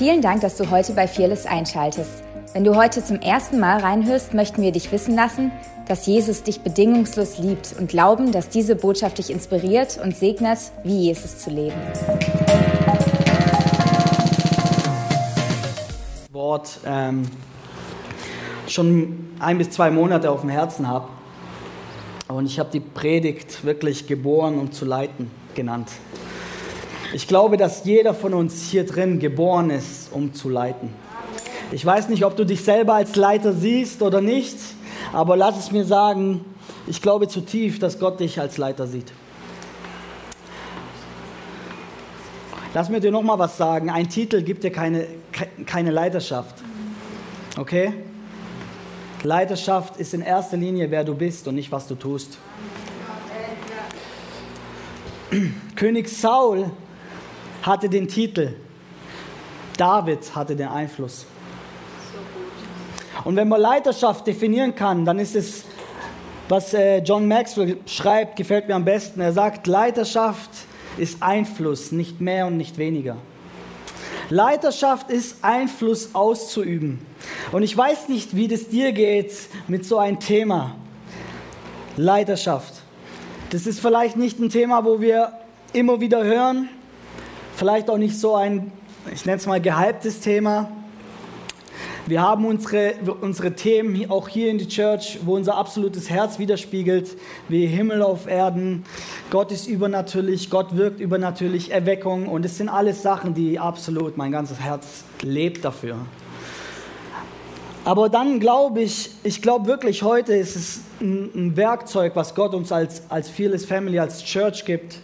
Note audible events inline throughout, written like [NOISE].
Vielen Dank, dass du heute bei Fearless einschaltest. Wenn du heute zum ersten Mal reinhörst, möchten wir dich wissen lassen, dass Jesus dich bedingungslos liebt und glauben, dass diese Botschaft dich inspiriert und segnet, wie Jesus zu leben. Wort ähm, schon ein bis zwei Monate auf dem Herzen habe. Und ich habe die Predigt wirklich geboren, um zu leiten genannt. Ich glaube, dass jeder von uns hier drin geboren ist, um zu leiten. Ich weiß nicht, ob du dich selber als Leiter siehst oder nicht, aber lass es mir sagen, ich glaube zutiefst, dass Gott dich als Leiter sieht. Lass mir dir noch mal was sagen. Ein Titel gibt dir keine, keine Leiterschaft. Okay? Leiterschaft ist in erster Linie, wer du bist und nicht, was du tust. [CLEARS THROAT] König Saul hatte den Titel, David hatte den Einfluss. Und wenn man Leiterschaft definieren kann, dann ist es, was äh, John Maxwell schreibt, gefällt mir am besten. Er sagt, Leiterschaft ist Einfluss, nicht mehr und nicht weniger. Leiterschaft ist Einfluss auszuüben. Und ich weiß nicht, wie das dir geht mit so einem Thema. Leiterschaft. Das ist vielleicht nicht ein Thema, wo wir immer wieder hören. Vielleicht auch nicht so ein, ich nenne es mal, gehyptes Thema. Wir haben unsere, unsere Themen auch hier in die Church, wo unser absolutes Herz widerspiegelt, wie Himmel auf Erden, Gott ist übernatürlich, Gott wirkt übernatürlich, Erweckung und es sind alles Sachen, die absolut mein ganzes Herz lebt dafür. Aber dann glaube ich, ich glaube wirklich, heute ist es ein, Werkzeug, was Gott uns als, als Fearless Family, als Church gibt,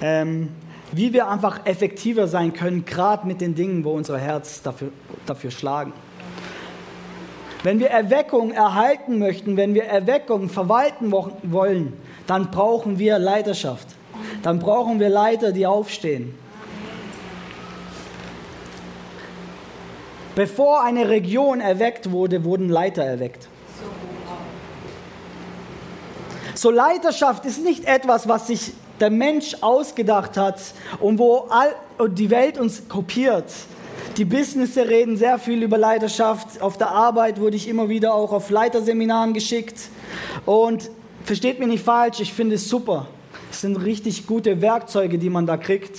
ähm, wie wir einfach effektiver sein können, gerade mit den Dingen, wo unser Herz dafür, dafür schlagen. Wenn wir Erweckung erhalten möchten, wenn wir Erweckung verwalten wollen, dann brauchen wir Leiterschaft. Dann brauchen wir Leiter, die aufstehen. Bevor eine Region erweckt wurde, wurden Leiter erweckt. So Leiterschaft ist nicht etwas, was sich der Mensch ausgedacht hat und wo all, und die Welt uns kopiert. Die Businesses reden sehr viel über Leiterschaft. Auf der Arbeit wurde ich immer wieder auch auf Leiterseminaren geschickt. Und versteht mich nicht falsch, ich finde es super. Es sind richtig gute Werkzeuge, die man da kriegt.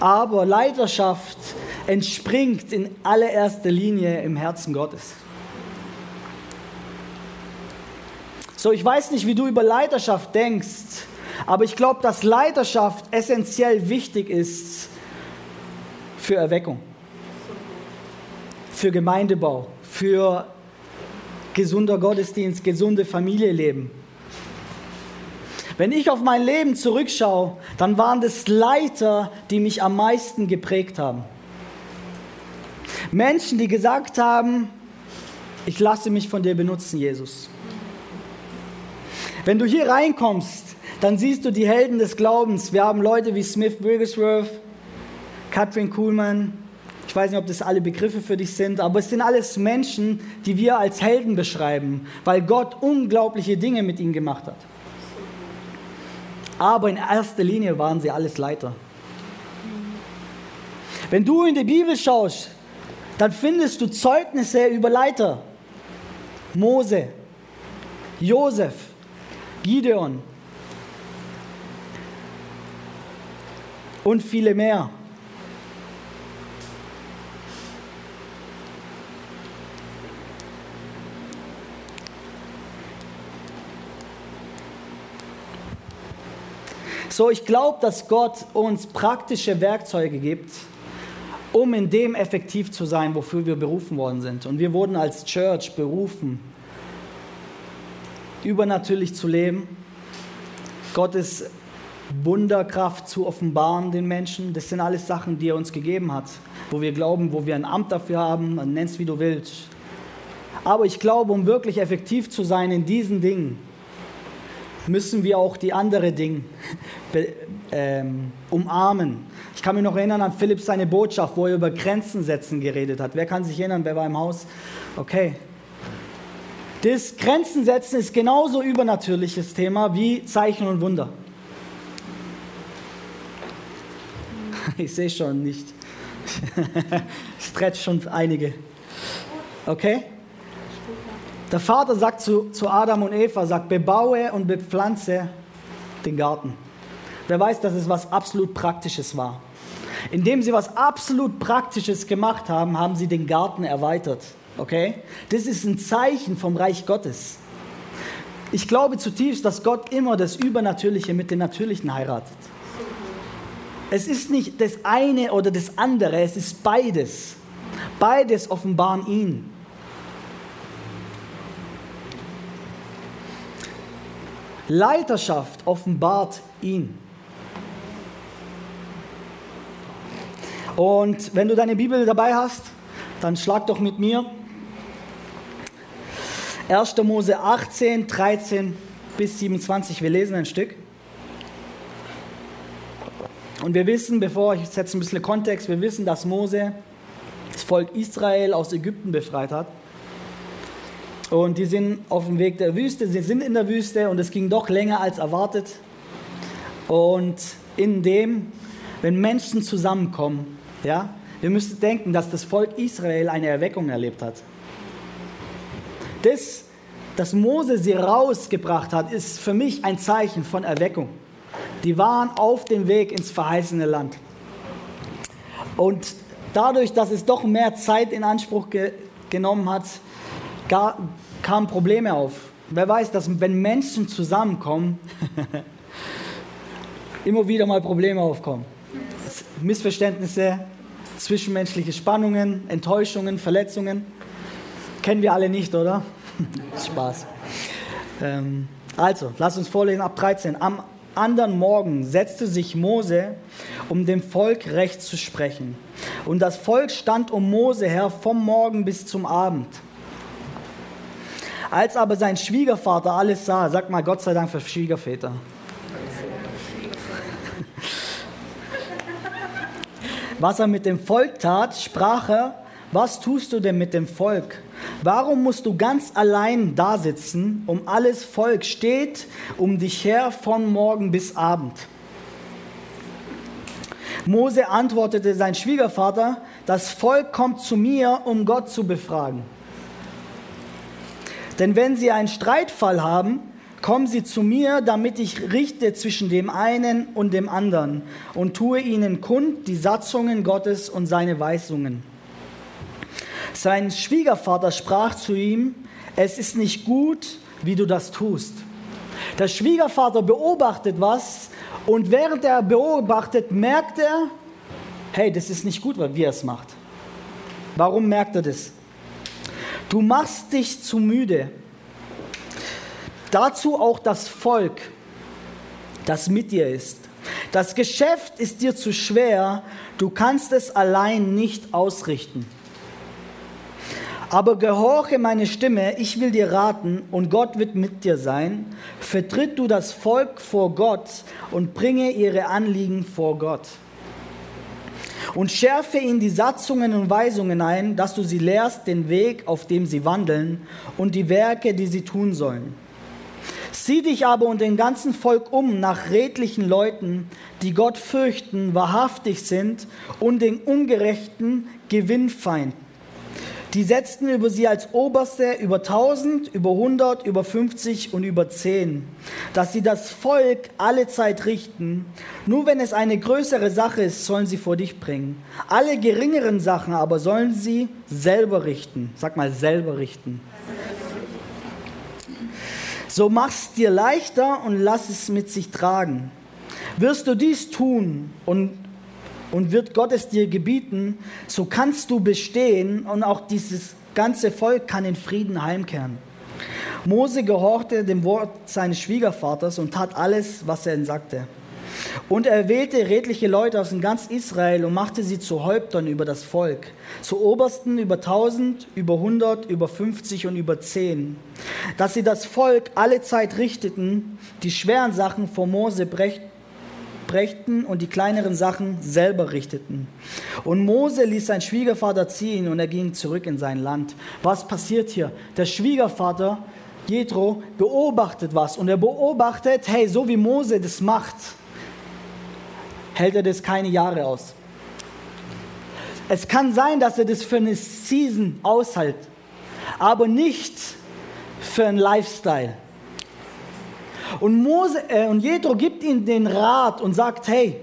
Aber Leiterschaft entspringt in allererster Linie im Herzen Gottes. So, ich weiß nicht, wie du über Leiterschaft denkst, aber ich glaube, dass Leiterschaft essentiell wichtig ist für Erweckung, für Gemeindebau, für gesunder Gottesdienst, gesunde Familieleben. Wenn ich auf mein Leben zurückschaue, dann waren das Leiter, die mich am meisten geprägt haben. Menschen, die gesagt haben, ich lasse mich von dir benutzen, Jesus. Wenn du hier reinkommst, dann siehst du die Helden des Glaubens. Wir haben Leute wie Smith Wigglesworth, Katrin Kuhlmann. Ich weiß nicht, ob das alle Begriffe für dich sind, aber es sind alles Menschen, die wir als Helden beschreiben, weil Gott unglaubliche Dinge mit ihnen gemacht hat. Aber in erster Linie waren sie alles Leiter. Wenn du in die Bibel schaust, dann findest du Zeugnisse über Leiter. Mose, Josef, Gideon und viele mehr. So, ich glaube, dass Gott uns praktische Werkzeuge gibt, um in dem effektiv zu sein, wofür wir berufen worden sind. Und wir wurden als Church berufen, übernatürlich zu leben, Gottes Wunderkraft zu offenbaren den Menschen. Das sind alles Sachen, die er uns gegeben hat, wo wir glauben, wo wir ein Amt dafür haben, nennst wie du willst. Aber ich glaube, um wirklich effektiv zu sein in diesen Dingen, müssen wir auch die anderen Dinge [LAUGHS] ähm, umarmen. Ich kann mich noch erinnern an Philipp seine Botschaft, wo er über Grenzen setzen geredet hat. Wer kann sich erinnern, wer war im Haus? Okay. Das Grenzen setzen ist genauso übernatürliches Thema wie Zeichen und Wunder. [LAUGHS] Ich sehe schon nicht. [LAUGHS] Stretch schon einige. Okay? Der Vater sagt zu, zu Adam und Eva, sagt, bebaue und bepflanze den Garten. Wer weiß, dass es was absolut Praktisches war. Indem sie was absolut Praktisches gemacht haben, haben sie den Garten erweitert. Okay? Das ist ein Zeichen vom Reich Gottes. Ich glaube zutiefst, dass Gott immer das Übernatürliche mit dem Natürlichen heiratet. Es ist nicht das eine oder das andere, es ist beides. Beides offenbaren ihn. Leiterschaft offenbart ihn. Und wenn du deine Bibel dabei hast, dann schlag doch mit mir 1. Mose 18, 13 bis 27. Wir lesen ein Stück. Und wir wissen, bevor ich setze ein bisschen Kontext, wir wissen, dass Mose das Volk Israel aus Ägypten befreit hat. Und die sind auf dem Weg der Wüste, sie sind in der Wüste und es ging doch länger als erwartet. Und in dem, wenn Menschen zusammenkommen, ja, wir müssen denken, dass das Volk Israel eine Erweckung erlebt hat. Das, dass Mose sie rausgebracht hat, ist für mich ein Zeichen von Erweckung. Die waren auf dem Weg ins verheißene Land. Und dadurch, dass es doch mehr Zeit in Anspruch ge genommen hat, kamen Probleme auf. Wer weiß, dass wenn Menschen zusammenkommen, [LAUGHS] immer wieder mal Probleme aufkommen. Missverständnisse, zwischenmenschliche Spannungen, Enttäuschungen, Verletzungen. Kennen wir alle nicht, oder? [LAUGHS] Spaß. Ähm, also, lass uns vorlesen ab 13. Am anderen Morgen setzte sich Mose, um dem Volk Recht zu sprechen. Und das Volk stand um Mose her vom Morgen bis zum Abend. Als aber sein Schwiegervater alles sah, sag mal Gott sei Dank für Schwiegerväter. Was er mit dem Volk tat, sprach er, was tust du denn mit dem Volk? Warum musst du ganz allein da sitzen, um alles Volk steht um dich her von morgen bis Abend? Mose antwortete sein Schwiegervater, das Volk kommt zu mir, um Gott zu befragen. Denn wenn sie einen Streitfall haben, kommen sie zu mir, damit ich richte zwischen dem einen und dem anderen und tue ihnen kund die Satzungen Gottes und seine Weisungen. Sein Schwiegervater sprach zu ihm, es ist nicht gut, wie du das tust. Der Schwiegervater beobachtet was und während er beobachtet, merkt er, hey, das ist nicht gut, wie er es macht. Warum merkt er das? Du machst dich zu müde. Dazu auch das Volk, das mit dir ist. Das Geschäft ist dir zu schwer, du kannst es allein nicht ausrichten. Aber gehorche meine Stimme, ich will dir raten und Gott wird mit dir sein. Vertritt du das Volk vor Gott und bringe ihre Anliegen vor Gott und schärfe ihnen die Satzungen und Weisungen ein, dass du sie lehrst den Weg, auf dem sie wandeln und die Werke, die sie tun sollen. Sieh dich aber und den ganzen Volk um nach redlichen Leuten, die Gott fürchten, wahrhaftig sind und den Ungerechten Gewinnfeind. Die setzten über sie als Oberste über 1000, über 100, über 50 und über 10, dass sie das Volk alle Zeit richten. Nur wenn es eine größere Sache ist, sollen sie vor dich bringen. Alle geringeren Sachen aber sollen sie selber richten. Sag mal, selber richten. So mach's dir leichter und lass es mit sich tragen. Wirst du dies tun und und wird Gott es dir gebieten, so kannst du bestehen und auch dieses ganze Volk kann in Frieden heimkehren. Mose gehorchte dem Wort seines Schwiegervaters und tat alles, was er ihm sagte. Und er wählte redliche Leute aus ganz Israel und machte sie zu Häuptern über das Volk, zu Obersten über tausend, über hundert, über fünfzig und über zehn, dass sie das Volk alle Zeit richteten, die schweren Sachen vor Mose brächten und die kleineren Sachen selber richteten. Und Mose ließ seinen Schwiegervater ziehen und er ging zurück in sein Land. Was passiert hier? Der Schwiegervater, Jethro, beobachtet was und er beobachtet, hey, so wie Mose das macht, hält er das keine Jahre aus. Es kann sein, dass er das für eine Season aushält, aber nicht für einen Lifestyle. Und, Mose, äh, und Jethro gibt ihm den Rat und sagt, hey,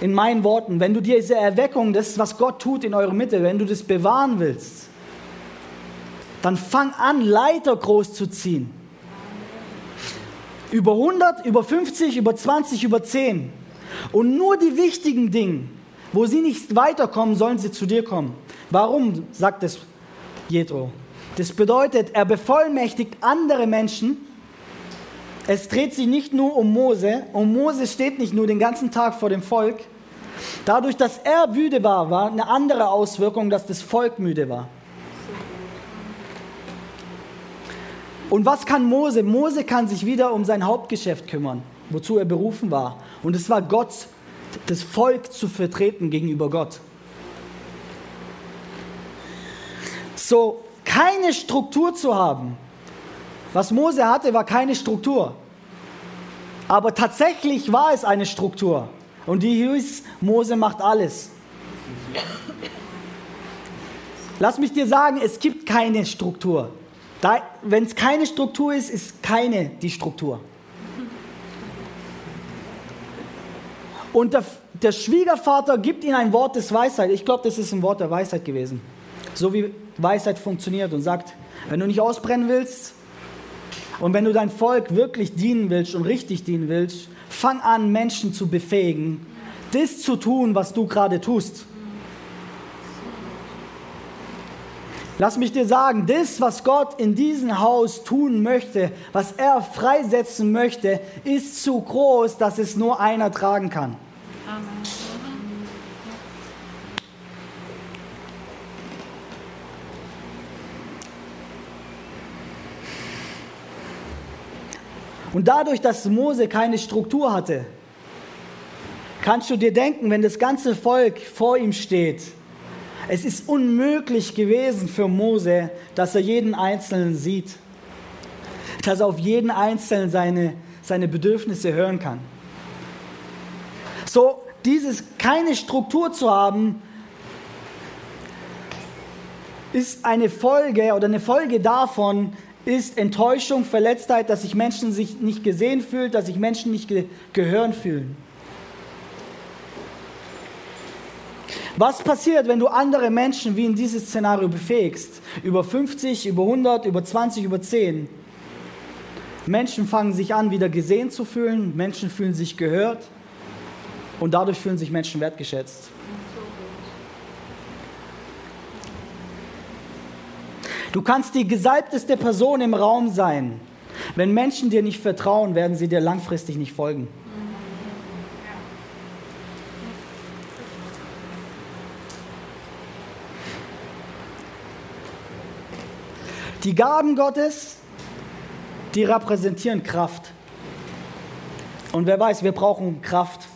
in meinen Worten, wenn du diese Erweckung, das, was Gott tut in eurer Mitte, wenn du das bewahren willst, dann fang an, Leiter groß zu ziehen. Über 100, über 50, über 20, über 10. Und nur die wichtigen Dinge, wo sie nicht weiterkommen, sollen sie zu dir kommen. Warum, sagt es Jethro? Das bedeutet, er bevollmächtigt andere Menschen. Es dreht sich nicht nur um Mose. Und Mose steht nicht nur den ganzen Tag vor dem Volk. Dadurch, dass er müde war, war eine andere Auswirkung, dass das Volk müde war. Und was kann Mose? Mose kann sich wieder um sein Hauptgeschäft kümmern, wozu er berufen war. Und es war Gott, das Volk zu vertreten gegenüber Gott. So, keine Struktur zu haben. Was Mose hatte, war keine Struktur. Aber tatsächlich war es eine Struktur. Und die hieß, Mose macht alles. Lass mich dir sagen, es gibt keine Struktur. Wenn es keine Struktur ist, ist keine die Struktur. Und der, der Schwiegervater gibt ihnen ein Wort des Weisheit. Ich glaube, das ist ein Wort der Weisheit gewesen. So wie Weisheit funktioniert und sagt, wenn du nicht ausbrennen willst und wenn du dein Volk wirklich dienen willst und richtig dienen willst, fang an, Menschen zu befähigen, das zu tun, was du gerade tust. Lass mich dir sagen, das, was Gott in diesem Haus tun möchte, was er freisetzen möchte, ist zu groß, dass es nur einer tragen kann. Amen. Und dadurch, dass Mose keine Struktur hatte, kannst du dir denken, wenn das ganze Volk vor ihm steht, es ist unmöglich gewesen für Mose, dass er jeden Einzelnen sieht, dass er auf jeden Einzelnen seine, seine Bedürfnisse hören kann. So, dieses keine Struktur zu haben, ist eine Folge oder eine Folge davon ist Enttäuschung, Verletztheit, dass sich Menschen sich nicht gesehen fühlen, dass sich Menschen nicht ge gehören fühlen. Was passiert, wenn du andere Menschen wie in dieses Szenario befähigst? Über 50, über 100, über 20, über 10. Menschen fangen sich an, wieder gesehen zu fühlen, Menschen fühlen sich gehört und dadurch fühlen sich Menschen wertgeschätzt. Du kannst die gesalbteste Person im Raum sein. Wenn Menschen dir nicht vertrauen, werden sie dir langfristig nicht folgen. Die Gaben Gottes, die repräsentieren Kraft. Und wer weiß, wir brauchen Kraft.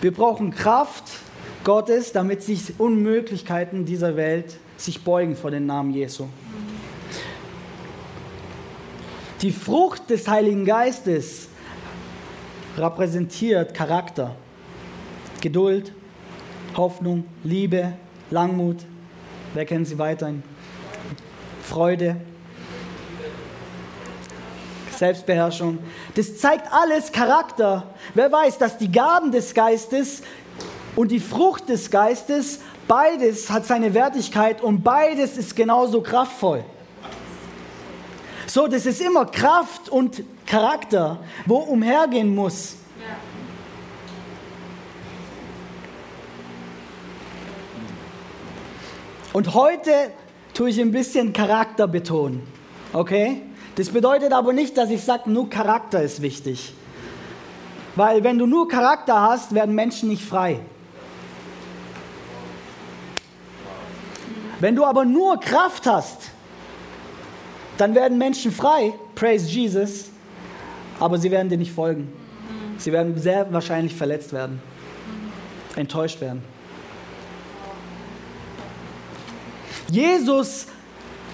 Wir brauchen Kraft Gottes, damit sich Unmöglichkeiten dieser Welt sich beugen vor den Namen Jesu. Die Frucht des Heiligen Geistes repräsentiert Charakter, Geduld, Hoffnung, Liebe, Langmut. Wer kennt sie weiterhin? Freude, Selbstbeherrschung. Das zeigt alles Charakter. Wer weiß, dass die Gaben des Geistes und die Frucht des Geistes, beides hat seine Wertigkeit und beides ist genauso kraftvoll. So, das ist immer Kraft und Charakter, wo umhergehen muss. Und heute tue ich ein bisschen Charakter betonen. Okay? Das bedeutet aber nicht, dass ich sage, nur Charakter ist wichtig. Weil wenn du nur Charakter hast, werden Menschen nicht frei. Wenn du aber nur Kraft hast, dann werden Menschen frei, praise Jesus, aber sie werden dir nicht folgen. Sie werden sehr wahrscheinlich verletzt werden, enttäuscht werden. Jesus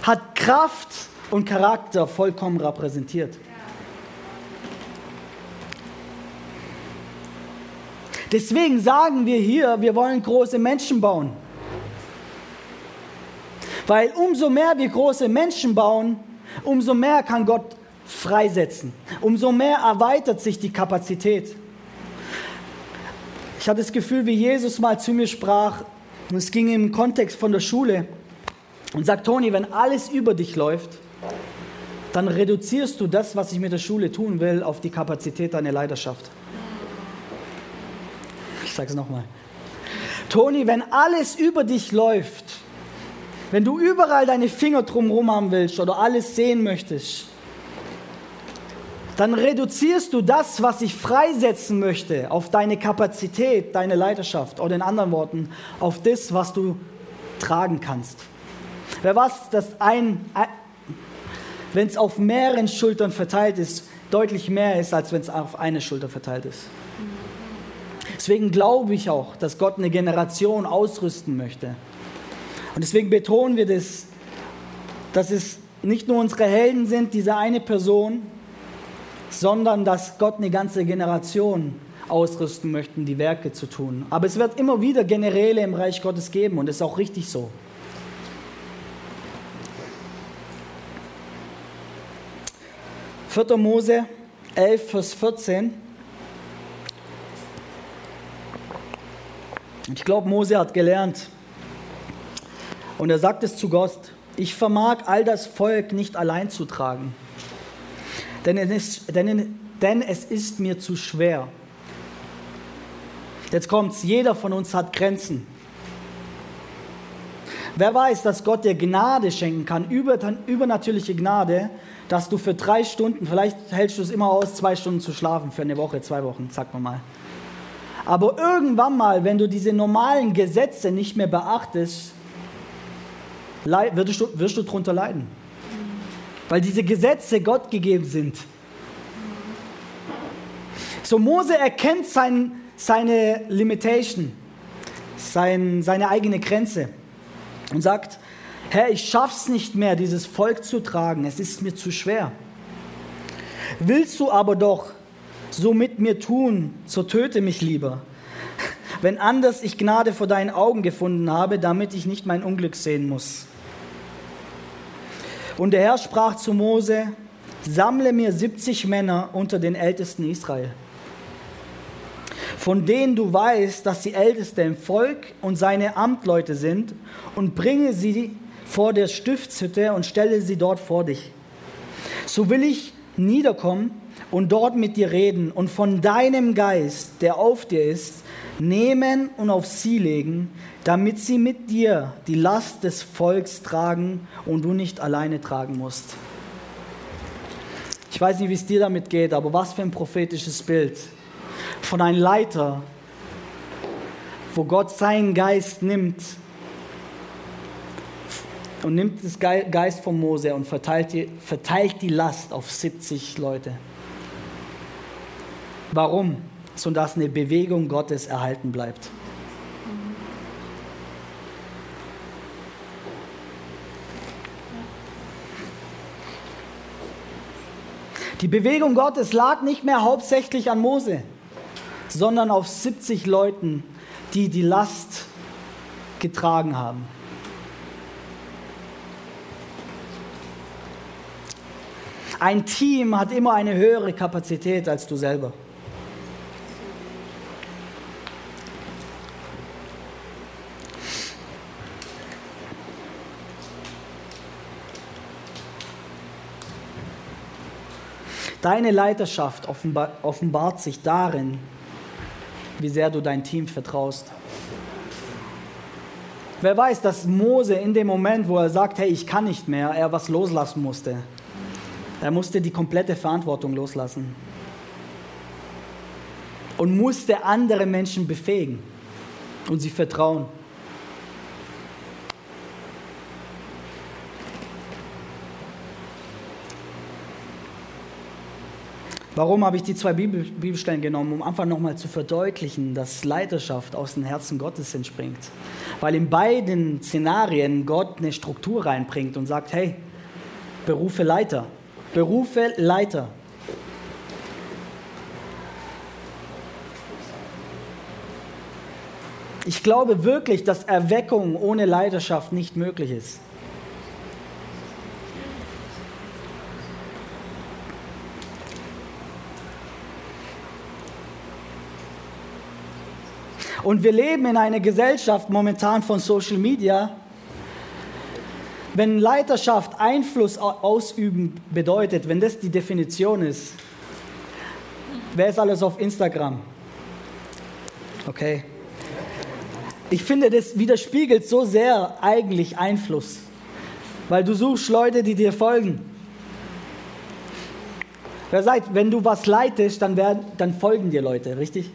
hat Kraft und Charakter vollkommen repräsentiert. Deswegen sagen wir hier, wir wollen große Menschen bauen. Weil umso mehr wir große Menschen bauen, umso mehr kann Gott freisetzen. Umso mehr erweitert sich die Kapazität. Ich hatte das Gefühl, wie Jesus mal zu mir sprach, und es ging im Kontext von der Schule, und sagt, Toni, wenn alles über dich läuft, dann reduzierst du das, was ich mit der Schule tun will, auf die Kapazität deiner Leidenschaft. Ich sage es nochmal. Toni, wenn alles über dich läuft, wenn du überall deine Finger drumherum haben willst oder alles sehen möchtest, dann reduzierst du das, was ich freisetzen möchte, auf deine Kapazität, deine Leidenschaft oder in anderen Worten, auf das, was du tragen kannst. Wer was, dass ein, wenn es auf mehreren Schultern verteilt ist, deutlich mehr ist, als wenn es auf eine Schulter verteilt ist. Deswegen glaube ich auch, dass Gott eine Generation ausrüsten möchte. Und deswegen betonen wir das, dass es nicht nur unsere Helden sind, diese eine Person, sondern dass Gott eine ganze Generation ausrüsten möchte, die Werke zu tun. Aber es wird immer wieder Generäle im Reich Gottes geben und das ist auch richtig so. 4. Mose 11, Vers 14. Ich glaube, Mose hat gelernt. Und er sagt es zu Gott, ich vermag all das Volk nicht allein zu tragen, denn es ist, denn, denn es ist mir zu schwer. Jetzt kommt's, jeder von uns hat Grenzen. Wer weiß, dass Gott dir Gnade schenken kann, übernatürliche Gnade, dass du für drei Stunden, vielleicht hältst du es immer aus, zwei Stunden zu schlafen für eine Woche, zwei Wochen, sagt man mal. Aber irgendwann mal, wenn du diese normalen Gesetze nicht mehr beachtest, wirst du, wirst du darunter leiden. Weil diese Gesetze Gott gegeben sind. So Mose erkennt sein, seine Limitation, sein, seine eigene Grenze und sagt, Herr, ich schaff's nicht mehr, dieses Volk zu tragen, es ist mir zu schwer. Willst du aber doch so mit mir tun, so töte mich lieber. Wenn anders ich Gnade vor deinen Augen gefunden habe, damit ich nicht mein Unglück sehen muss. Und der Herr sprach zu Mose, sammle mir 70 Männer unter den Ältesten Israel, von denen du weißt, dass sie Älteste im Volk und seine Amtleute sind, und bringe sie vor der Stiftshütte und stelle sie dort vor dich. So will ich niederkommen und dort mit dir reden und von deinem Geist, der auf dir ist, nehmen und auf sie legen, damit sie mit dir die Last des Volks tragen und du nicht alleine tragen musst. Ich weiß nicht, wie es dir damit geht, aber was für ein prophetisches Bild von einem Leiter, wo Gott seinen Geist nimmt und nimmt das Geist von Mose und verteilt die, verteilt die Last auf 70 Leute. Warum? So dass eine Bewegung Gottes erhalten bleibt. Die Bewegung Gottes lag nicht mehr hauptsächlich an Mose, sondern auf 70 Leuten, die die Last getragen haben. Ein Team hat immer eine höhere Kapazität als du selber. Deine Leiterschaft offenbart sich darin, wie sehr du dein Team vertraust. Wer weiß, dass Mose in dem Moment, wo er sagt, hey, ich kann nicht mehr, er was loslassen musste. Er musste die komplette Verantwortung loslassen und musste andere Menschen befähigen und sie vertrauen. Warum habe ich die zwei Bibelstellen genommen? Um einfach nochmal zu verdeutlichen, dass Leiterschaft aus dem Herzen Gottes entspringt. Weil in beiden Szenarien Gott eine Struktur reinbringt und sagt, hey, berufe Leiter. Berufe Leiter. Ich glaube wirklich, dass Erweckung ohne Leidenschaft nicht möglich ist. Und wir leben in einer Gesellschaft momentan von Social Media. Wenn Leiterschaft Einfluss ausüben bedeutet, wenn das die Definition ist, wer ist alles auf Instagram? Okay. Ich finde, das widerspiegelt so sehr eigentlich Einfluss, weil du suchst Leute, die dir folgen. Wer sagt, wenn du was leitest, dann, werden, dann folgen dir Leute, richtig?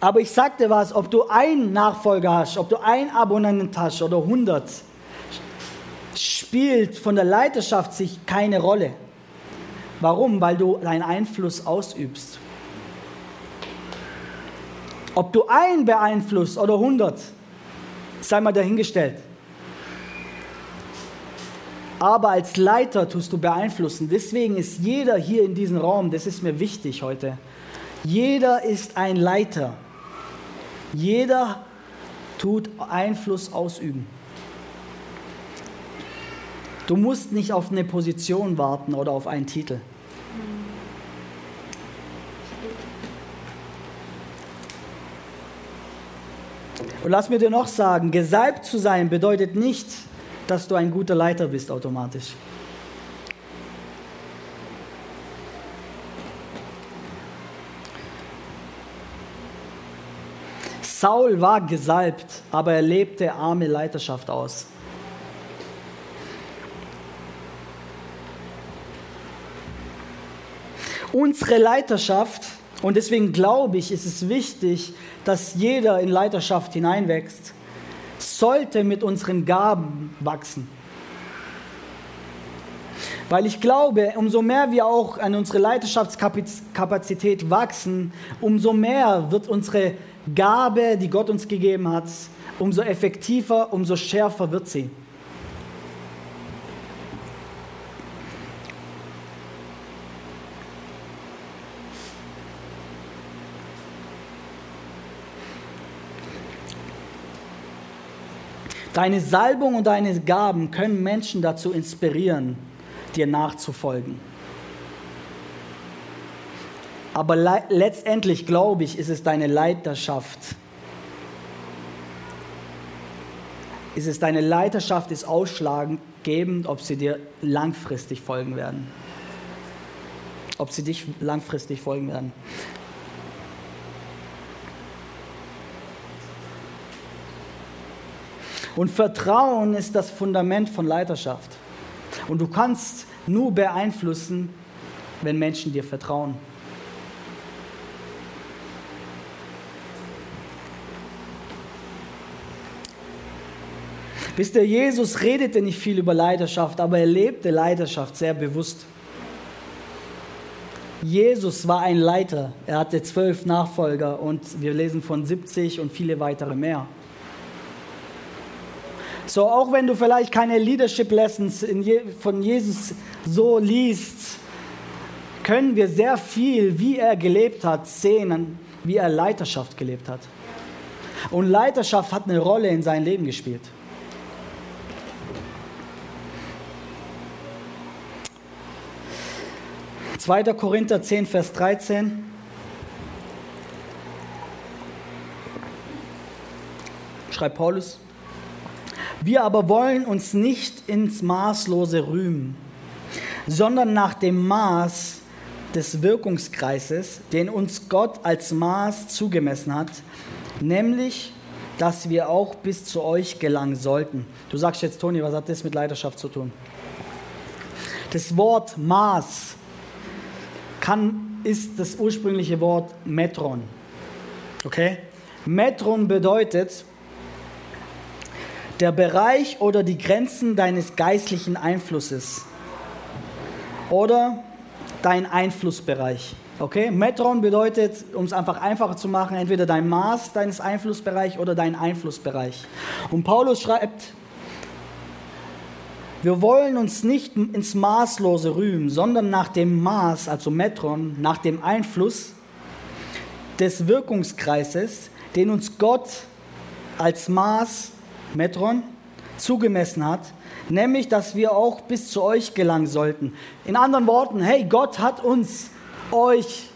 Aber ich sagte was, ob du einen Nachfolger hast, ob du einen Abonnenten hast oder 100, spielt von der Leiterschaft sich keine Rolle. Warum? Weil du deinen Einfluss ausübst. Ob du einen beeinflusst oder 100, sei mal dahingestellt. Aber als Leiter tust du beeinflussen. Deswegen ist jeder hier in diesem Raum, das ist mir wichtig heute, jeder ist ein Leiter. Jeder tut Einfluss ausüben. Du musst nicht auf eine Position warten oder auf einen Titel. Und lass mir dir noch sagen, gesalbt zu sein bedeutet nicht, dass du ein guter Leiter bist automatisch. Saul war gesalbt, aber er lebte arme Leiterschaft aus. Unsere Leiterschaft, und deswegen glaube ich, ist es wichtig, dass jeder in Leiterschaft hineinwächst, sollte mit unseren Gaben wachsen. Weil ich glaube, umso mehr wir auch an unsere Leiterschaftskapazität wachsen, umso mehr wird unsere Gabe, die Gott uns gegeben hat, umso effektiver, umso schärfer wird sie. Deine Salbung und deine Gaben können Menschen dazu inspirieren, dir nachzufolgen. Aber le letztendlich, glaube ich, ist es deine Leiterschaft. Ist es deine Leiterschaft, ist ausschlaggebend, ob sie dir langfristig folgen werden. Ob sie dich langfristig folgen werden. Und Vertrauen ist das Fundament von Leiterschaft. Und du kannst nur beeinflussen, wenn Menschen dir vertrauen. Wisst ihr, Jesus redete nicht viel über Leidenschaft, aber er lebte Leidenschaft sehr bewusst. Jesus war ein Leiter. Er hatte zwölf Nachfolger und wir lesen von 70 und viele weitere mehr. So, auch wenn du vielleicht keine Leadership Lessons Je von Jesus so liest, können wir sehr viel, wie er gelebt hat, sehen, wie er Leiterschaft gelebt hat. Und Leiterschaft hat eine Rolle in sein Leben gespielt. 2. Korinther 10, Vers 13. Schreibt Paulus. Wir aber wollen uns nicht ins Maßlose rühmen, sondern nach dem Maß des Wirkungskreises, den uns Gott als Maß zugemessen hat, nämlich, dass wir auch bis zu euch gelangen sollten. Du sagst jetzt, Toni, was hat das mit Leidenschaft zu tun? Das Wort Maß kann, ist das ursprüngliche Wort Metron. Okay? Metron bedeutet der Bereich oder die Grenzen deines geistlichen Einflusses oder dein Einflussbereich. Okay? Metron bedeutet, um es einfach einfacher zu machen, entweder dein Maß deines Einflussbereichs oder dein Einflussbereich. Und Paulus schreibt, wir wollen uns nicht ins Maßlose rühmen, sondern nach dem Maß, also Metron, nach dem Einfluss, des Wirkungskreises, den uns Gott als Maß, Metron, zugemessen hat, nämlich dass wir auch bis zu euch gelangen sollten. In anderen Worten, hey, Gott hat uns, euch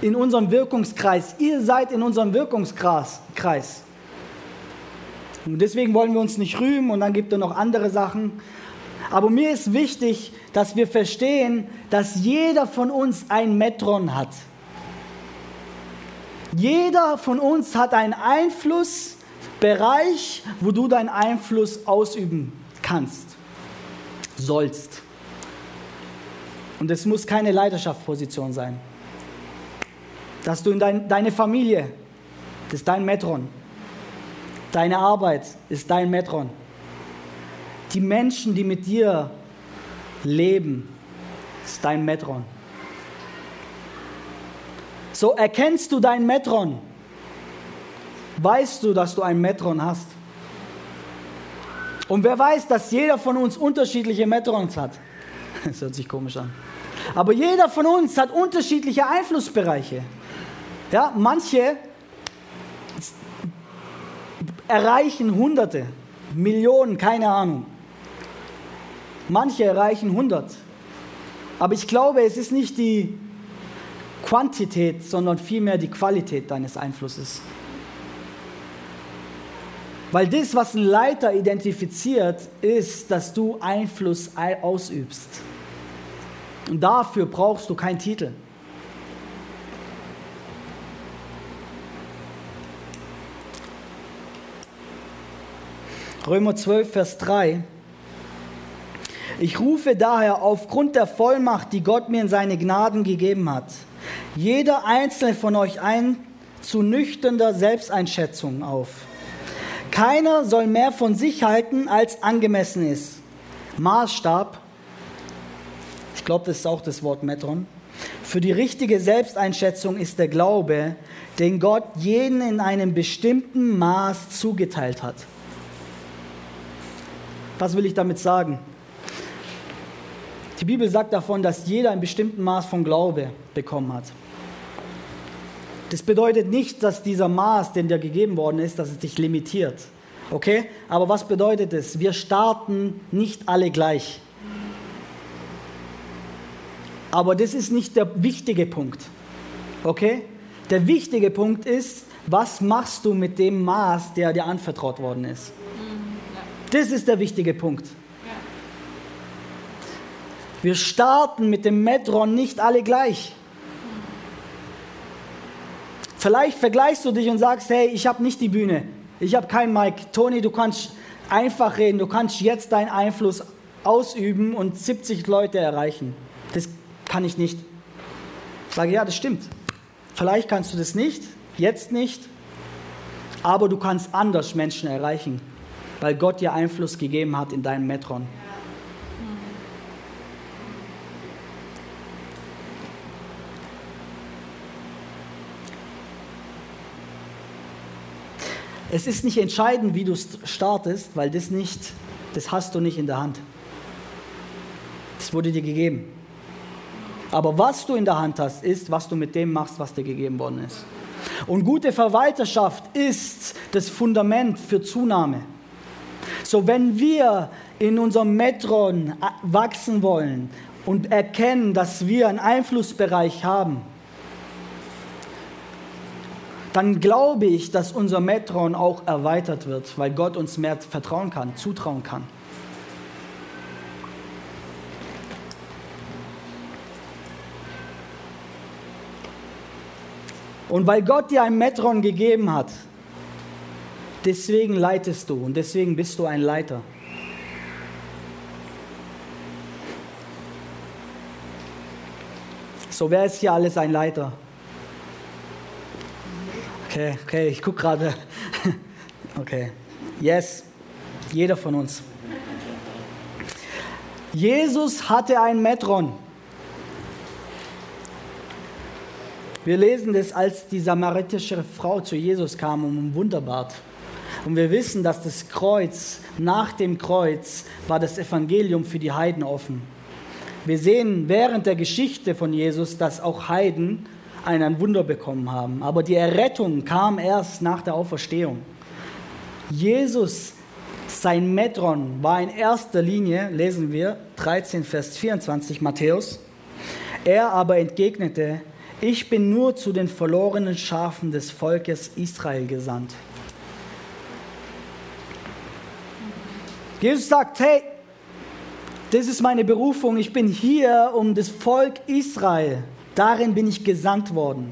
in unserem Wirkungskreis, ihr seid in unserem Wirkungskreis. Und deswegen wollen wir uns nicht rühmen und dann gibt es noch andere Sachen. Aber mir ist wichtig, dass wir verstehen, dass jeder von uns ein Metron hat. Jeder von uns hat einen Einflussbereich, wo du deinen Einfluss ausüben kannst, sollst. Und es muss keine Leiterschaftsposition sein. Dass du in dein, deine Familie, das ist dein Metron. Deine Arbeit ist dein Metron. Die Menschen, die mit dir leben, ist dein Metron. So erkennst du dein Metron. Weißt du, dass du ein Metron hast? Und wer weiß, dass jeder von uns unterschiedliche Metrons hat? [LAUGHS] Das hört sich komisch an. Aber jeder von uns hat unterschiedliche Einflussbereiche. Ja, manche erreichen Hunderte, Millionen, keine Ahnung. Manche erreichen hundert. Aber ich glaube, es ist nicht die Quantität, sondern vielmehr die Qualität deines Einflusses. Weil das, was ein Leiter identifiziert, ist, dass du Einfluss ausübst. Und dafür brauchst du keinen Titel. Römer 12, Vers 3. Ich rufe daher aufgrund der Vollmacht, die Gott mir in seine Gnaden gegeben hat, jeder einzelne von euch ein zu nüchterner Selbsteinschätzung auf. Keiner soll mehr von sich halten, als angemessen ist. Maßstab, ich glaube, das ist auch das Wort Metron, für die richtige Selbsteinschätzung ist der Glaube, den Gott jeden in einem bestimmten Maß zugeteilt hat. Was will ich damit sagen? Die Bibel sagt davon, dass jeder ein bestimmtes Maß von Glaube bekommen hat. Das bedeutet nicht, dass dieser Maß, den dir gegeben worden ist, dass es dich limitiert. Okay? Aber was bedeutet es? Wir starten nicht alle gleich. Aber das ist nicht der wichtige Punkt. Okay? Der wichtige Punkt ist, was machst du mit dem Maß, der dir anvertraut worden ist? Das ist der wichtige Punkt. Wir starten mit dem Metron nicht alle gleich. Vielleicht vergleichst du dich und sagst, hey, ich habe nicht die Bühne, ich habe keinen Mic. Toni, du kannst einfach reden, du kannst jetzt deinen Einfluss ausüben und 70 Leute erreichen. Das kann ich nicht. Ich sage, ja, das stimmt. Vielleicht kannst du das nicht, jetzt nicht, aber du kannst anders Menschen erreichen, weil Gott dir Einfluss gegeben hat in deinem Metron. Es ist nicht entscheidend, wie du startest, weil das nicht, das hast du nicht in der Hand. Das wurde dir gegeben. Aber was du in der Hand hast, ist, was du mit dem machst, was dir gegeben worden ist. Und gute Verwalterschaft ist das Fundament für Zunahme. So, wenn wir in unserem Metron wachsen wollen und erkennen, dass wir einen Einflussbereich haben, dann glaube ich, dass unser Metron auch erweitert wird, weil Gott uns mehr vertrauen kann, zutrauen kann. Und weil Gott dir ein Metron gegeben hat, deswegen leitest du und deswegen bist du ein Leiter. So, wer ist hier alles ein Leiter? Okay, okay, ich gucke gerade. [LAUGHS] Okay, yes, jeder von uns. Jesus hatte ein Metron. Wir lesen das, als die samaritische Frau zu Jesus kam um ein Wunderbad. Und wir wissen, dass das Kreuz, nach dem Kreuz, war das Evangelium für die Heiden offen. Wir sehen während der Geschichte von Jesus, dass auch Heiden ein Wunder bekommen haben. Aber die Errettung kam erst nach der Auferstehung. Jesus, sein Metron, war in erster Linie, lesen wir 13, Vers 24 Matthäus, er aber entgegnete, ich bin nur zu den verlorenen Schafen des Volkes Israel gesandt. Jesus sagt, hey, das ist meine Berufung, ich bin hier um das Volk Israel. Darin bin ich gesandt worden.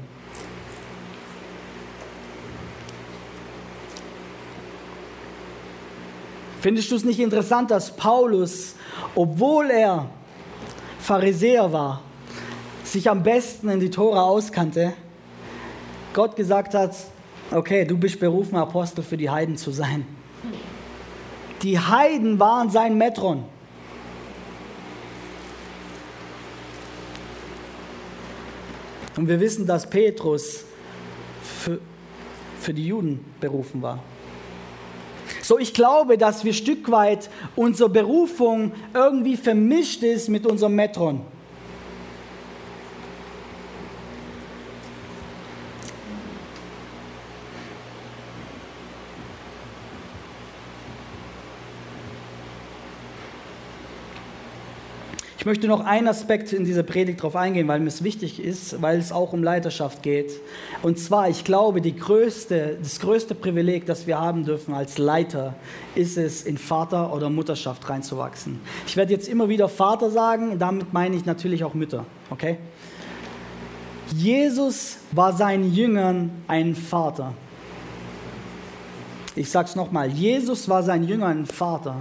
Findest du es nicht interessant, dass Paulus, obwohl er Pharisäer war, sich am besten in die Tora auskannte, Gott gesagt hat, okay, du bist berufen, Apostel für die Heiden zu sein. Die Heiden waren sein Metron. Und wir wissen, dass Petrus für, für die Juden berufen war. So, ich glaube, dass wir Stück weit unsere Berufung irgendwie vermischt ist mit unserem Metron. Ich möchte noch einen Aspekt in dieser Predigt darauf eingehen, weil mir es wichtig ist, weil es auch um Leiterschaft geht. Und zwar, ich glaube, größte, das größte Privileg, das wir haben dürfen als Leiter, ist es, in Vater- oder Mutterschaft reinzuwachsen. Ich werde jetzt immer wieder Vater sagen, damit meine ich natürlich auch Mütter. Okay? Jesus war seinen Jüngern ein Vater. Ich sage es nochmal, Jesus war seinen Jüngern ein Vater.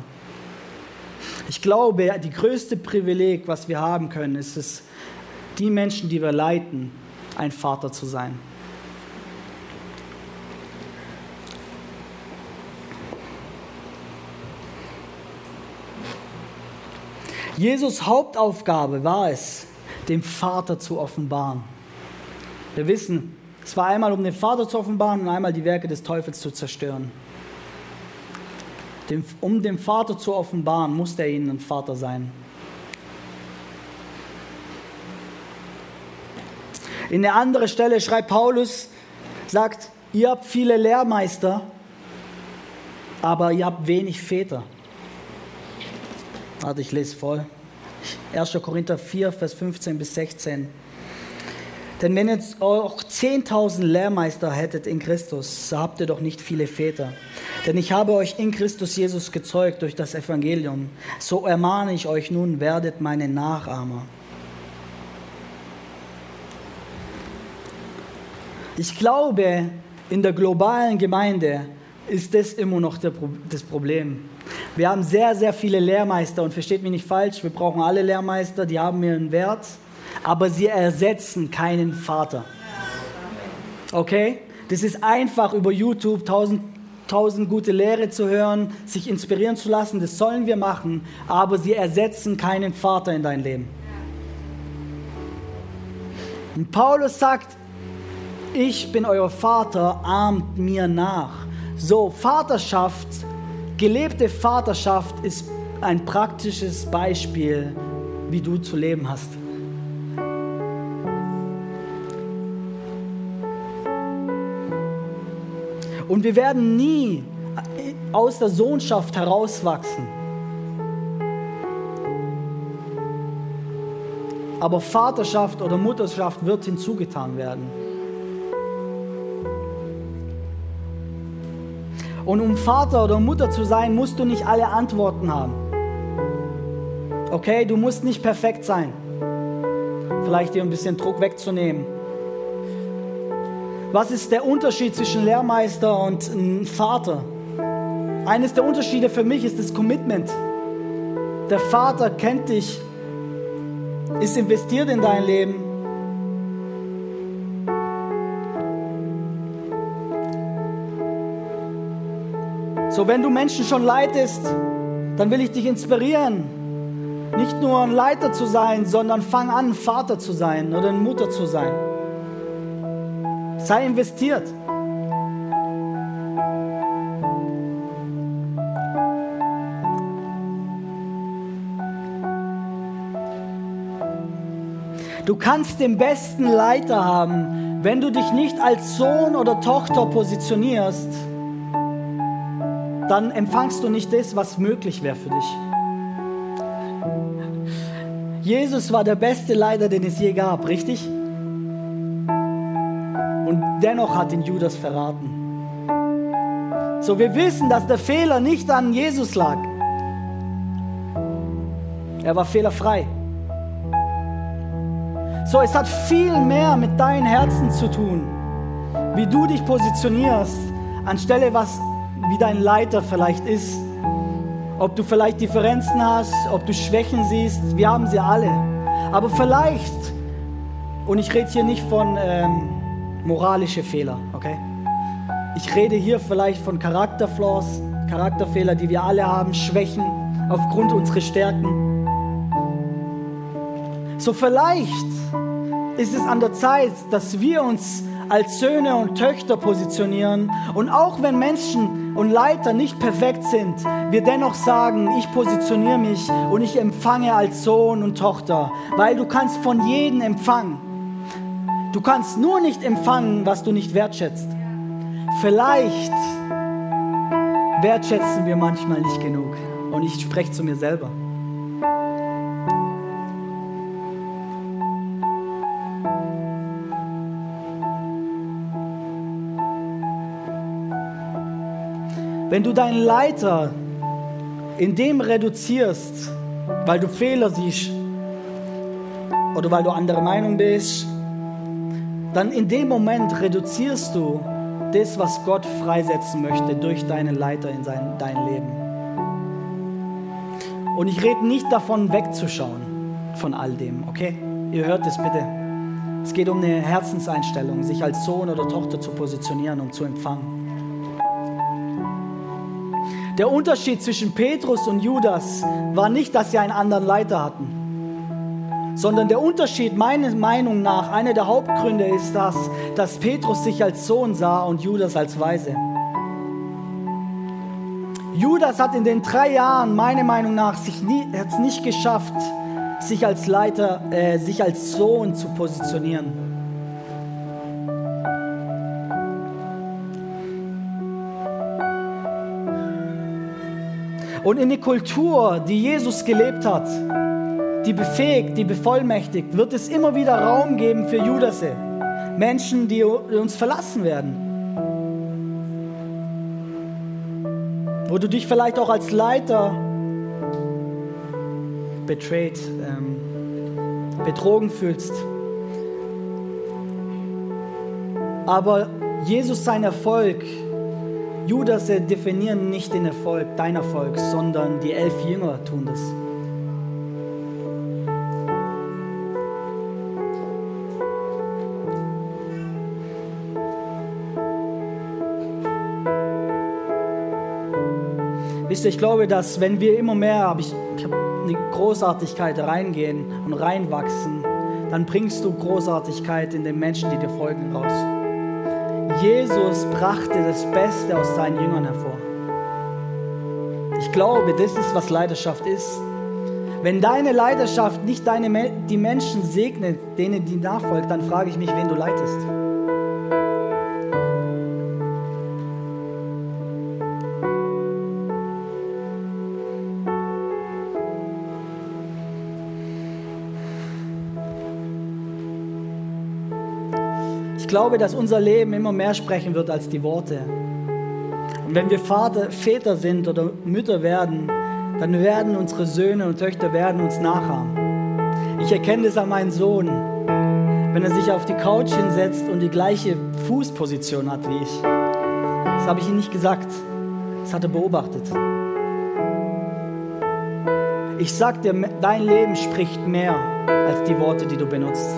Ich glaube, die größte Privileg, was wir haben können, ist es, die Menschen, die wir leiten, ein Vater zu sein. Jesus Hauptaufgabe war es, dem Vater zu offenbaren. Wir wissen, es war einmal, um den Vater zu offenbaren und einmal die Werke des Teufels zu zerstören um dem Vater zu offenbaren, musste er ihnen ein Vater sein. In der anderen Stelle schreibt Paulus, sagt, ihr habt viele Lehrmeister, aber ihr habt wenig Väter. Warte, ich lese voll. 1. Korinther 4, Vers 15 bis 16. Denn wenn ihr auch 10.000 Lehrmeister hättet in Christus, so habt ihr doch nicht viele Väter. Denn ich habe euch in Christus Jesus gezeugt durch das Evangelium. So ermahne ich euch nun, werdet meine Nachahmer. Ich glaube, in der globalen Gemeinde ist das immer noch das Problem. Wir haben sehr, sehr viele Lehrmeister und versteht mich nicht falsch, wir brauchen alle Lehrmeister, die haben ihren Wert aber sie ersetzen keinen Vater. Okay? Das ist einfach über YouTube tausend, tausend gute Lehre zu hören, sich inspirieren zu lassen, das sollen wir machen, aber sie ersetzen keinen Vater in dein Leben. Und Paulus sagt, ich bin euer Vater, ahmt mir nach. So, Vaterschaft, gelebte Vaterschaft ist ein praktisches Beispiel, wie du zu leben hast. Und wir werden nie aus der Sohnschaft herauswachsen. Aber Vaterschaft oder Mutterschaft wird hinzugetan werden. Und um Vater oder Mutter zu sein, musst du nicht alle Antworten haben. Okay, du musst nicht perfekt sein. Vielleicht dir ein bisschen Druck wegzunehmen. Was ist der Unterschied zwischen Lehrmeister und einem Vater? Eines der Unterschiede für mich ist das Commitment. Der Vater kennt dich, ist investiert in dein Leben. So, wenn du Menschen schon leitest, dann will ich dich inspirieren, nicht nur ein Leiter zu sein, sondern fang an, Vater zu sein oder Mutter zu sein. Sei investiert. Du kannst den besten Leiter haben, wenn du dich nicht als Sohn oder Tochter positionierst, dann empfangst du nicht das, was möglich wäre für dich. Jesus war der beste Leiter, den es je gab, richtig? Dennoch hat ihn Judas verraten. So, wir wissen, dass der Fehler nicht an Jesus lag. Er war fehlerfrei. So, es hat viel mehr mit deinem Herzen zu tun, wie du dich positionierst, anstelle was, wie dein Leiter vielleicht ist. Ob du vielleicht Differenzen hast, ob du Schwächen siehst, wir haben sie alle. Aber vielleicht, und ich rede hier nicht von ähm, moralische Fehler, okay? Ich rede hier vielleicht von Charakterflaws, Charakterfehler, die wir alle haben, Schwächen aufgrund unserer Stärken. So vielleicht ist es an der Zeit, dass wir uns als Söhne und Töchter positionieren und auch wenn Menschen und Leiter nicht perfekt sind, wir dennoch sagen, ich positioniere mich und ich empfange als Sohn und Tochter, weil du kannst von jedem empfangen. Du kannst nur nicht empfangen, was du nicht wertschätzt. Vielleicht wertschätzen wir manchmal nicht genug und ich spreche zu mir selber. Wenn du deinen Leiter in dem reduzierst, weil du Fehler siehst oder weil du andere Meinung bist, dann in dem Moment reduzierst du das, was Gott freisetzen möchte durch deinen Leiter in sein, dein Leben. Und ich rede nicht davon, wegzuschauen von all dem, okay? Ihr hört es bitte. Es geht um eine Herzenseinstellung, sich als Sohn oder Tochter zu positionieren und zu empfangen. Der Unterschied zwischen Petrus und Judas war nicht, dass sie einen anderen Leiter hatten, sondern der Unterschied meiner Meinung nach, einer der Hauptgründe ist das, dass Petrus sich als Sohn sah und Judas als Weise. Judas hat in den drei Jahren, meiner Meinung nach, sich nie, nicht geschafft, sich als Leiter, äh, sich als Sohn zu positionieren. Und in die Kultur, die Jesus gelebt hat, die befähigt, die bevollmächtigt, wird es immer wieder Raum geben für Judasse. Menschen, die uns verlassen werden. Wo du dich vielleicht auch als Leiter betrayed, ähm, betrogen fühlst. Aber Jesus sein Erfolg Judas definieren nicht den Erfolg, dein Erfolg, sondern die elf Jünger tun das. Wisst ihr, ich glaube, dass wenn wir immer mehr, hab ich, ich habe eine Großartigkeit reingehen und reinwachsen, dann bringst du Großartigkeit in den Menschen, die dir folgen, raus. Jesus brachte das Beste aus seinen Jüngern hervor. Ich glaube, das ist, was Leidenschaft ist. Wenn deine Leidenschaft nicht deine, die Menschen segnet, denen die nachfolgt, dann frage ich mich, wen du leitest. Glaube, dass unser Leben immer mehr sprechen wird als die Worte. Und wenn wir Vater, Väter sind oder Mütter werden, dann werden unsere Söhne und Töchter werden uns nachahmen. Ich erkenne das an meinem Sohn, wenn er sich auf die Couch hinsetzt und die gleiche Fußposition hat wie ich. Das habe ich ihm nicht gesagt, das hat er beobachtet. Ich sag dir, dein Leben spricht mehr als die Worte, die du benutzt.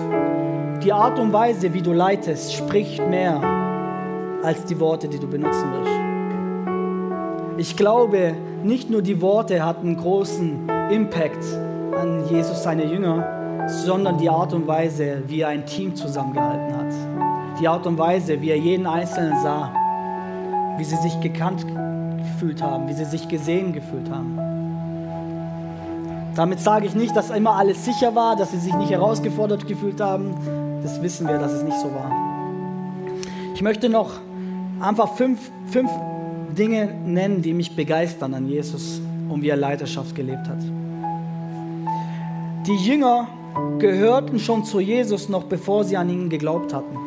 Die Art und Weise, wie du leitest, spricht mehr als die Worte, die du benutzen wirst. Ich glaube, nicht nur die Worte hatten großen Impact an Jesus, seine Jünger, sondern die Art und Weise, wie er ein Team zusammengehalten hat. Die Art und Weise, wie er jeden Einzelnen sah, wie sie sich gekannt gefühlt haben, wie sie sich gesehen gefühlt haben. Damit sage ich nicht, dass immer alles sicher war, dass sie sich nicht herausgefordert gefühlt haben. Das wissen wir, dass es nicht so war. Ich möchte noch einfach fünf, fünf Dinge nennen, die mich begeistern an Jesus und wie er Leiterschaft gelebt hat. Die Jünger gehörten schon zu Jesus noch bevor sie an ihn geglaubt hatten.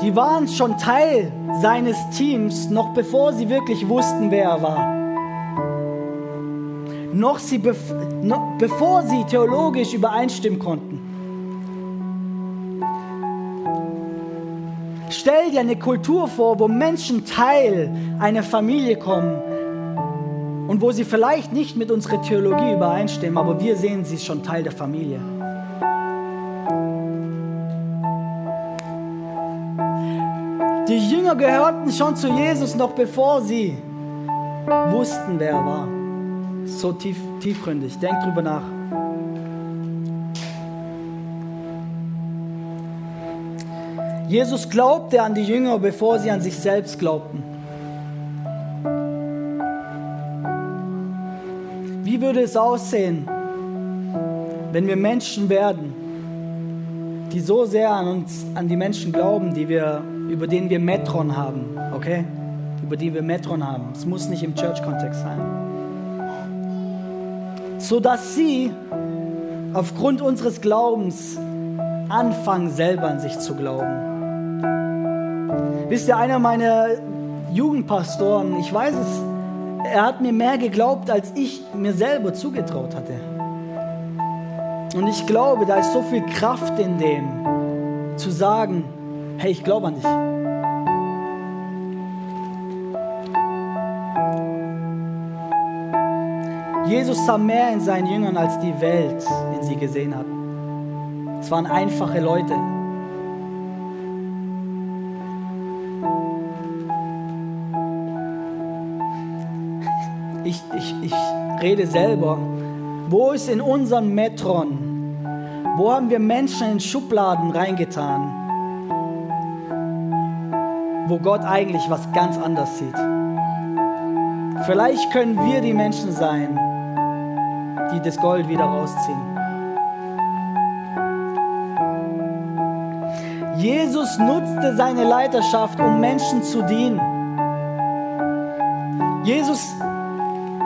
Die waren schon Teil seines Teams, noch bevor sie wirklich wussten, wer er war. Noch, sie, noch bevor sie theologisch übereinstimmen konnten. Stell dir eine Kultur vor, wo Menschen Teil einer Familie kommen und wo sie vielleicht nicht mit unserer Theologie übereinstimmen, aber wir sehen sie schon Teil der Familie. Die Jünger gehörten schon zu Jesus noch bevor sie wussten, wer er war. So tief, tiefgründig. Denk drüber nach. Jesus glaubte an die Jünger, bevor sie an sich selbst glaubten. Wie würde es aussehen, wenn wir Menschen werden, die so sehr an uns, an die Menschen glauben, die wir, über denen wir Metron haben, okay? Über die wir Metron haben. Es muss nicht im Church-Kontext sein. So dass sie aufgrund unseres Glaubens anfangen, selber an sich zu glauben. Wisst ihr, einer meiner Jugendpastoren, ich weiß es, er hat mir mehr geglaubt, als ich mir selber zugetraut hatte. Und ich glaube, da ist so viel Kraft in dem, zu sagen, hey, ich glaube an dich. Jesus sah mehr in seinen Jüngern, als die Welt in sie gesehen hat. Es waren einfache Leute. ich, ich, ich rede selber, wo ist in unserem Metron, wo haben wir Menschen in Schubladen reingetan, wo Gott eigentlich was ganz anderes sieht. Vielleicht können wir die Menschen sein, die das Gold wieder rausziehen. Jesus nutzte seine Leiterschaft, um Menschen zu dienen. Jesus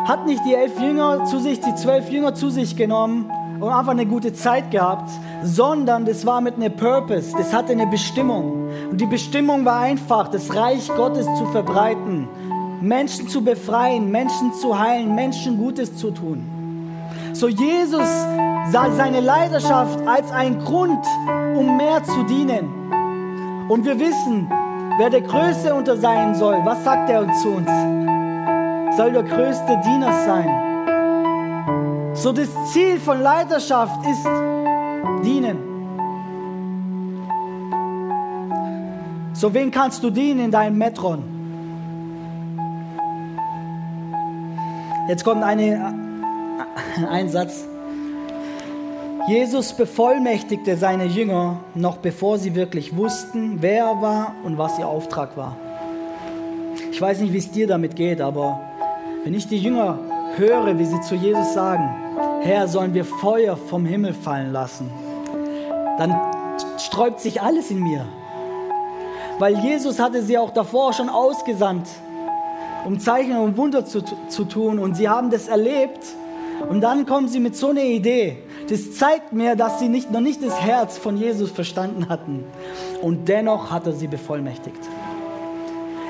hat nicht die elf Jünger zu sich, die zwölf Jünger zu sich genommen und einfach eine gute Zeit gehabt, sondern das war mit einer Purpose, das hatte eine Bestimmung. Und die Bestimmung war einfach, das Reich Gottes zu verbreiten, Menschen zu befreien, Menschen zu heilen, Menschen Gutes zu tun. So Jesus sah seine Leidenschaft als ein Grund, um mehr zu dienen. Und wir wissen, wer der Größte unter sein soll. Was sagt er zu uns? soll der größte Diener sein. So das Ziel von Leiterschaft ist dienen. So wen kannst du dienen in deinem Metron? Jetzt kommt eine, [LAUGHS] ein Satz. Jesus bevollmächtigte seine Jünger noch bevor sie wirklich wussten, wer er war und was ihr Auftrag war. Ich weiß nicht, wie es dir damit geht, aber wenn ich die Jünger höre, wie sie zu Jesus sagen, Herr, sollen wir Feuer vom Himmel fallen lassen, dann sträubt sich alles in mir. Weil Jesus hatte sie auch davor schon ausgesandt, um Zeichen und Wunder zu, zu tun. Und sie haben das erlebt. Und dann kommen sie mit so einer Idee. Das zeigt mir, dass sie nicht, noch nicht das Herz von Jesus verstanden hatten. Und dennoch hat er sie bevollmächtigt.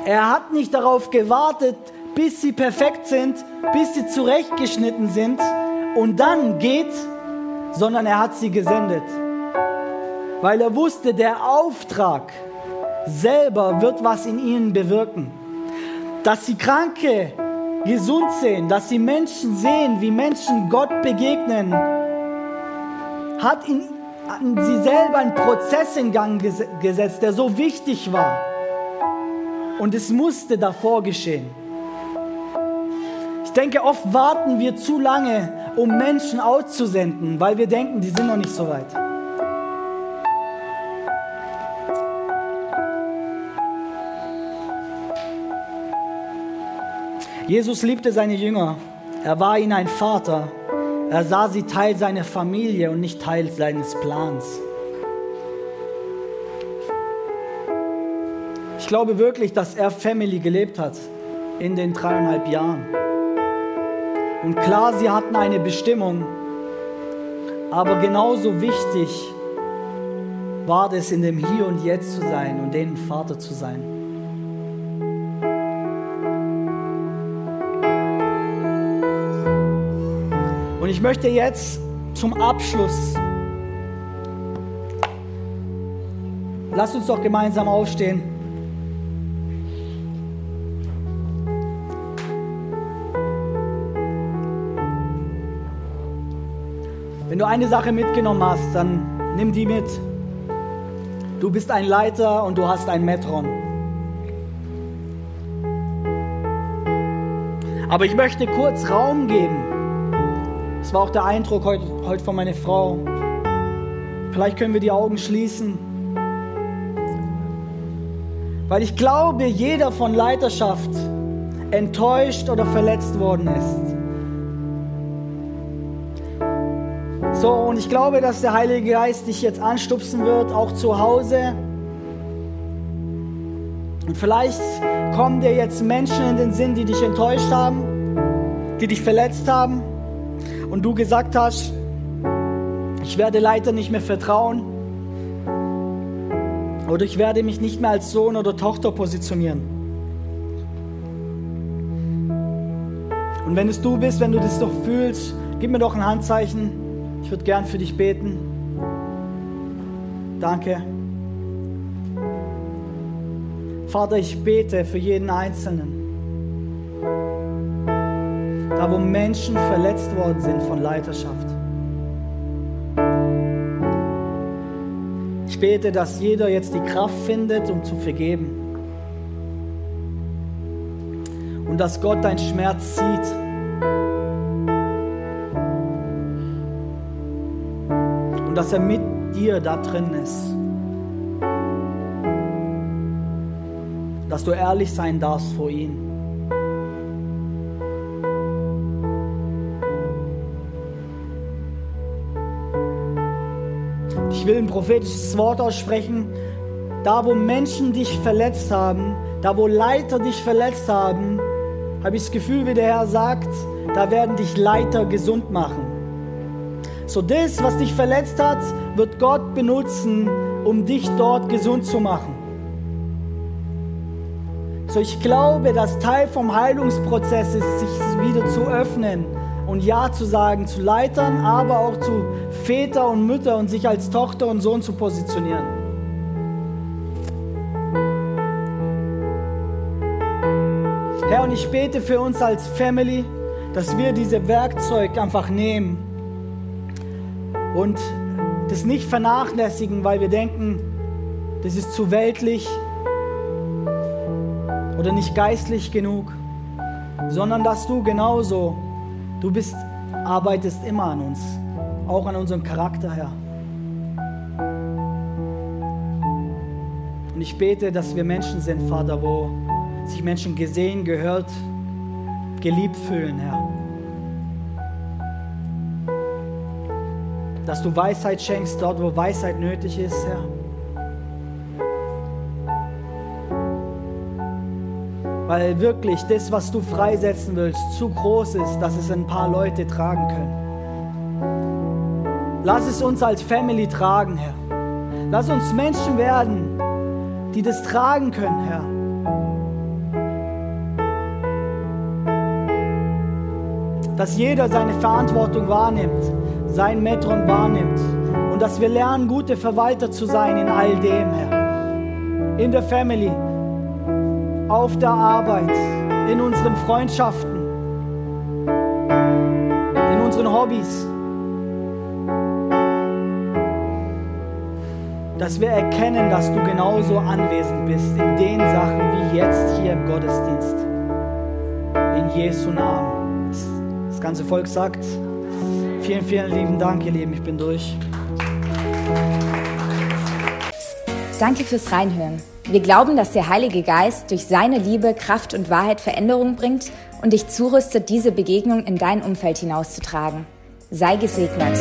Er hat nicht darauf gewartet, bis sie perfekt sind, bis sie zurechtgeschnitten sind und dann geht, sondern er hat sie gesendet. Weil er wusste, der Auftrag selber wird was in ihnen bewirken. Dass sie Kranke gesund sehen, dass sie Menschen sehen, wie Menschen Gott begegnen, hat in, in sie selber einen Prozess in Gang gesetzt, der so wichtig war. Und es musste davor geschehen denke, oft warten wir zu lange, um Menschen auszusenden, weil wir denken, die sind noch nicht so weit. Jesus liebte seine Jünger. Er war ihnen ein Vater. Er sah sie Teil seiner Familie und nicht Teil seines Plans. Ich glaube wirklich, dass er Family gelebt hat in den dreieinhalb Jahren. Und klar, sie hatten eine Bestimmung, aber genauso wichtig war es, in dem Hier und Jetzt zu sein und denen Vater zu sein. Und ich möchte jetzt zum Abschluss, lasst uns doch gemeinsam aufstehen. Wenn du eine Sache mitgenommen hast, dann nimm die mit. Du bist ein Leiter und du hast ein Metron. Aber ich möchte kurz Raum geben. Das war auch der Eindruck heute, heute von meiner Frau. Vielleicht können wir die Augen schließen. Weil ich glaube, jeder von Leiterschaft enttäuscht oder verletzt worden ist. So, und ich glaube, dass der Heilige Geist dich jetzt anstupsen wird, auch zu Hause. Und vielleicht kommen dir jetzt Menschen in den Sinn, die dich enttäuscht haben, die dich verletzt haben. Und du gesagt hast, ich werde Leiter nicht mehr vertrauen. Oder ich werde mich nicht mehr als Sohn oder Tochter positionieren. Und wenn es du bist, wenn du das doch fühlst, gib mir doch ein Handzeichen. Ich würde gern für dich beten. Danke. Vater, ich bete für jeden Einzelnen. Da, wo Menschen verletzt worden sind von Leiterschaft. Ich bete, dass jeder jetzt die Kraft findet, um zu vergeben. Und dass Gott deinen Schmerz sieht dass er mit dir da drin ist. Dass du ehrlich sein darfst vor ihm. Will ein prophetisches Wort aussprechen. Da, wo Menschen dich verletzt haben, da, wo Leiter dich verletzt haben, habe ich das Gefühl, wie der Herr sagt, da werden dich Leiter gesund machen. So das, was dich verletzt hat, wird Gott benutzen, um dich dort gesund zu machen. So ich glaube, dass Teil vom Heilungsprozess ist, sich wieder zu öffnen und Ja zu sagen zu Leitern, aber auch zu Väter und Mütter und sich als Tochter und Sohn zu positionieren. Herr, und ich bete für uns als Family, dass wir diese Werkzeug einfach nehmen und das nicht vernachlässigen, weil wir denken, das ist zu weltlich oder nicht geistlich genug, sondern dass du genauso, du bist, arbeitest immer an uns, auch an unserem Charakter, Herr. Und ich bete, dass wir Menschen sind, Vater, wo sich Menschen gesehen, gehört, geliebt fühlen, Herr. dass du Weisheit schenkst dort, wo Weisheit nötig ist, Herr. Weil wirklich das, was du freisetzen willst, zu groß ist, dass es ein paar Leute tragen können. Lass es uns als Family tragen, Herr. Lass uns Menschen werden, die das tragen können, Herr. Dass jeder seine Verantwortung wahrnimmt sein Metron wahrnimmt und dass wir lernen, gute Verwalter zu sein in all dem, Herr. In der Family, auf der Arbeit, in unseren Freundschaften, in unseren Hobbys. Dass wir erkennen, dass du genauso anwesend bist in den Sachen wie jetzt hier im Gottesdienst. In Jesu Namen. Das ganze Volk sagt, Vielen, vielen lieben Dank, ihr Lieben. Ich bin durch. Danke fürs Reinhören. Wir glauben, dass der Heilige Geist durch seine Liebe, Kraft und Wahrheit Veränderung bringt und dich zurüstet, diese Begegnung in dein Umfeld hinauszutragen. Sei gesegnet.